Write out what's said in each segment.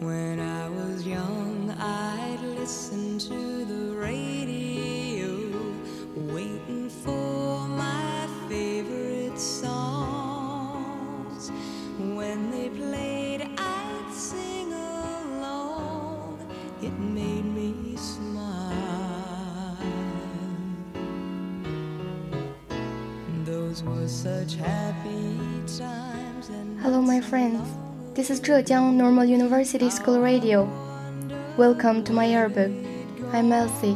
When I was young, I'd listen to the radio, waiting for my favorite songs. When they played, I'd sing along. It made me smile. Those were such happy times. And Hello, my friends. This is Zhejiang Normal University School Radio. Welcome to my yearbook. I'm Elsie.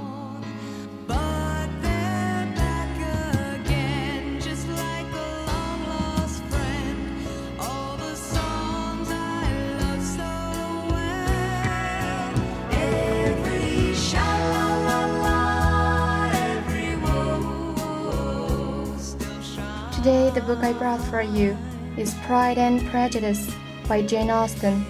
Today, the book I brought for you is Pride and Prejudice by Jane Austen.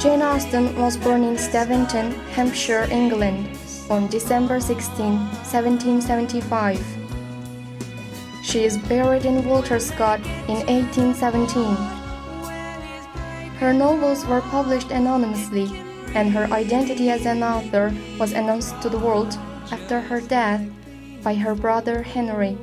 Jane Austen was born in Steventon, Hampshire, England, on December 16, 1775. She is buried in Walter Scott in 1817. Her novels were published anonymously, and her identity as an author was announced to the world after her death by her brother Henry.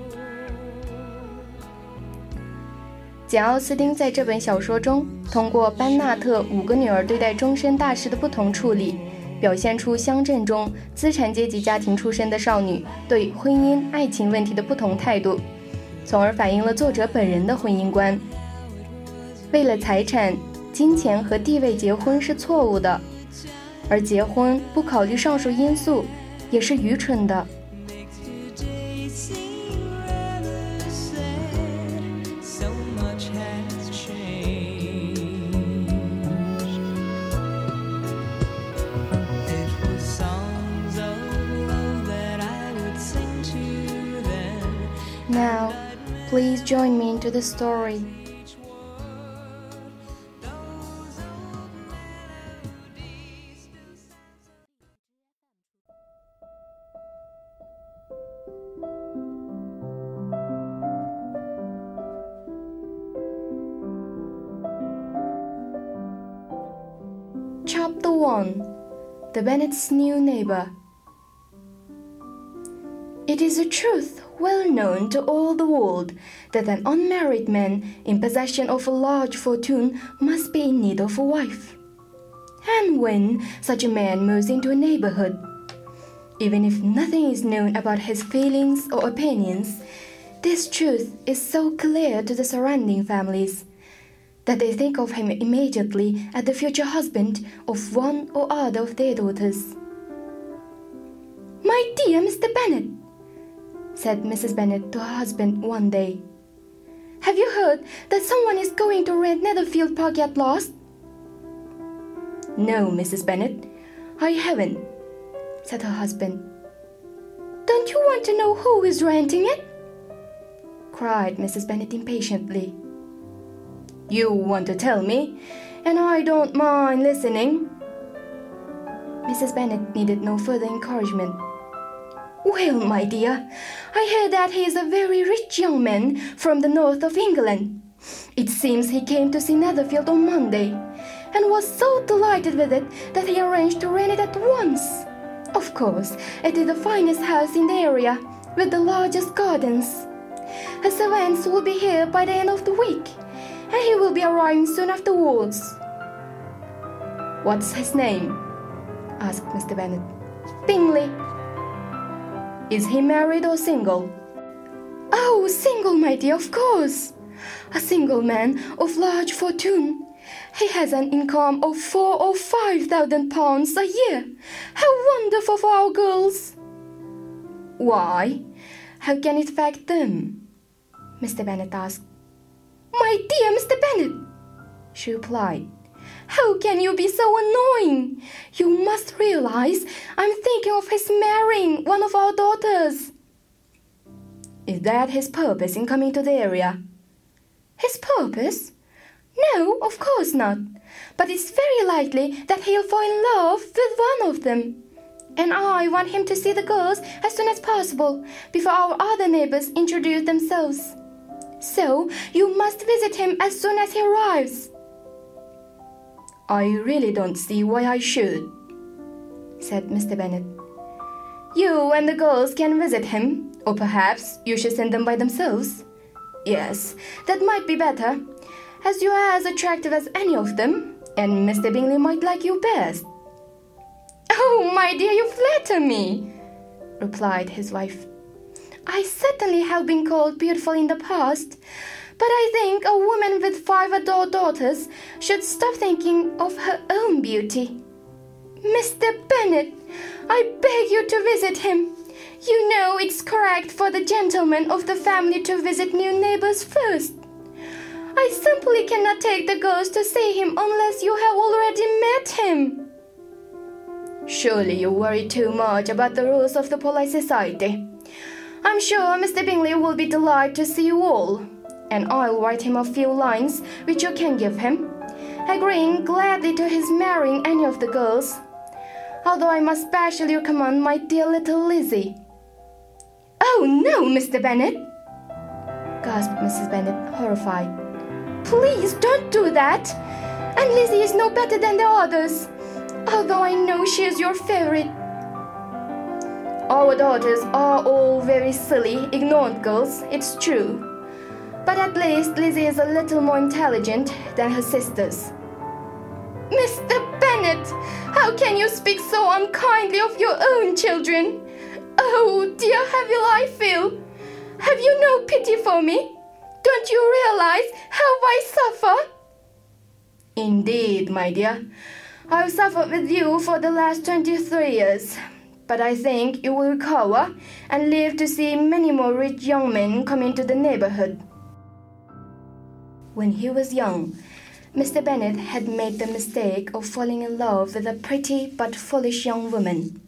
简·奥斯汀在这本小说中，通过班纳特五个女儿对待终身大事的不同处理，表现出乡镇中资产阶级家庭出身的少女对婚姻、爱情问题的不同态度，从而反映了作者本人的婚姻观。为了财产、金钱和地位结婚是错误的，而结婚不考虑上述因素也是愚蠢的。Now, please join me into the story. Chapter 1 The Bennets' New Neighbor it is a truth well known to all the world that an unmarried man in possession of a large fortune must be in need of a wife. And when such a man moves into a neighborhood, even if nothing is known about his feelings or opinions, this truth is so clear to the surrounding families that they think of him immediately as the future husband of one or other of their daughters. My dear Mr. Bennet, said Mrs. Bennet to her husband one day. Have you heard that someone is going to rent Netherfield Park at last? No, Mrs. Bennet, I haven't, said her husband. Don't you want to know who is renting it? cried Mrs. Bennet impatiently. You want to tell me, and I don't mind listening. Mrs. Bennet needed no further encouragement. Well, my dear, I hear that he is a very rich young man from the north of England. It seems he came to see Netherfield on Monday, and was so delighted with it that he arranged to rent it at once. Of course, it is the finest house in the area, with the largest gardens. His servants will be here by the end of the week, and he will be arriving soon afterwards. What's his name? asked Mr. Bennet. Bingley. Is he married or single? Oh, single, my dear, of course. A single man of large fortune. He has an income of four or five thousand pounds a year. How wonderful for our girls! Why? How can it affect them? Mr. Bennet asked. My dear Mr. Bennet, she replied. How can you be so annoying? You must realize I'm thinking of his marrying one of our daughters. Is that his purpose in coming to the area? His purpose? No, of course not. But it's very likely that he'll fall in love with one of them. And I want him to see the girls as soon as possible, before our other neighbors introduce themselves. So you must visit him as soon as he arrives. I really don't see why I should, said Mr. Bennet. You and the girls can visit him, or perhaps you should send them by themselves. Yes, that might be better, as you are as attractive as any of them, and Mr. Bingley might like you best. Oh, my dear, you flatter me, replied his wife. I certainly have been called beautiful in the past, but I think a woman with five adult daughters should stop thinking of her own beauty. Mr. Bennet, I beg you to visit him. You know it's correct for the gentlemen of the family to visit new neighbors first. I simply cannot take the girls to see him unless you have already met him. Surely you worry too much about the rules of the polite society. I'm sure Mr. Bingley will be delighted to see you all, and I'll write him a few lines which you can give him, agreeing gladly to his marrying any of the girls. Although I must specially recommend my dear little Lizzie. Oh no, Mr. Bennet! gasped Mrs. Bennet, horrified. Please don't do that! And Lizzie is no better than the others although I know she is your favorite. Our daughters are all very silly, ignorant girls, it's true. But at least Lizzie is a little more intelligent than her sisters. Mr. Bennet, how can you speak so unkindly of your own children? Oh, dear, how will I feel? Have you no pity for me? Don't you realize how I suffer? Indeed, my dear. I've suffered with you for the last 23 years, but I think you will recover and live to see many more rich young men come into the neighborhood. When he was young, Mr. Bennet had made the mistake of falling in love with a pretty but foolish young woman.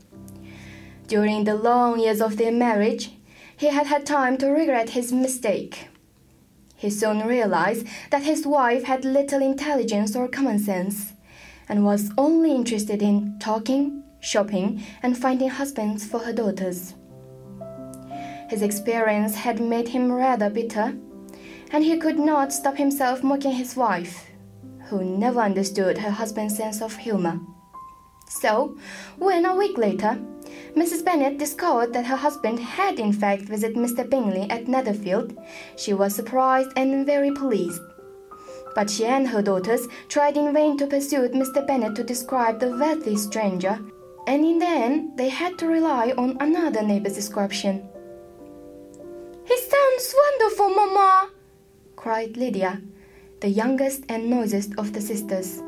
During the long years of their marriage, he had had time to regret his mistake. He soon realized that his wife had little intelligence or common sense and was only interested in talking, shopping, and finding husbands for her daughters. His experience had made him rather bitter, and he could not stop himself mocking his wife, who never understood her husband's sense of humor. So, when a week later, Mrs. Bennet discovered that her husband had in fact visited Mr. Bingley at Netherfield, she was surprised and very pleased. But she and her daughters tried in vain to persuade Mr. Bennet to describe the wealthy stranger, and in the end they had to rely on another neighbor's description. He sounds wonderful, Mamma! Cried Lydia, the youngest and noisiest of the sisters.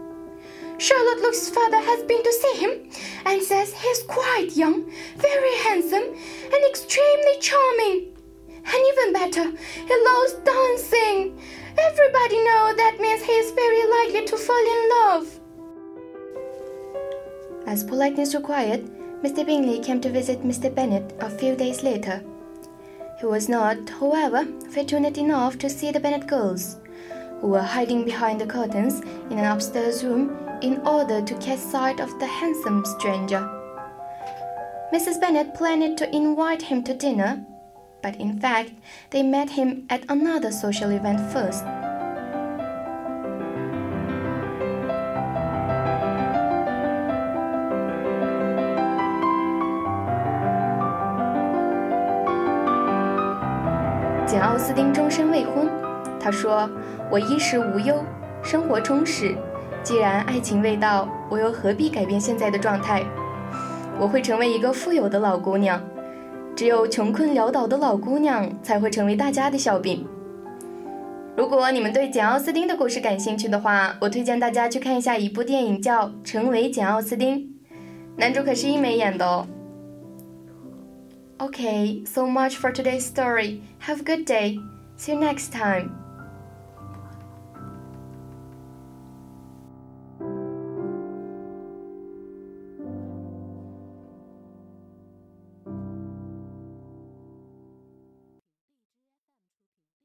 Charlotte Lucas's father has been to see him and says he's quite young, very handsome, and extremely charming. And even better, he loves dancing. Everybody knows that means he is very likely to fall in love. As politeness required, Mr. Bingley came to visit Mr. Bennet a few days later. He was not, however, fortunate enough to see the Bennet girls, who were hiding behind the curtains in an upstairs room in order to catch sight of the handsome stranger. Mrs. Bennet planned to invite him to dinner, but in fact, they met him at another social event first. 简·奥斯汀终身未婚。他说：“我衣食无忧，生活充实。既然爱情未到，我又何必改变现在的状态？我会成为一个富有的老姑娘。”只有穷困潦倒的老姑娘才会成为大家的笑柄。如果你们对简·奥斯汀的故事感兴趣的话，我推荐大家去看一下一部电影，叫《成为简·奥斯汀》，男主可是一美演的哦。Okay, so much for today's story. Have a good day. See you next time.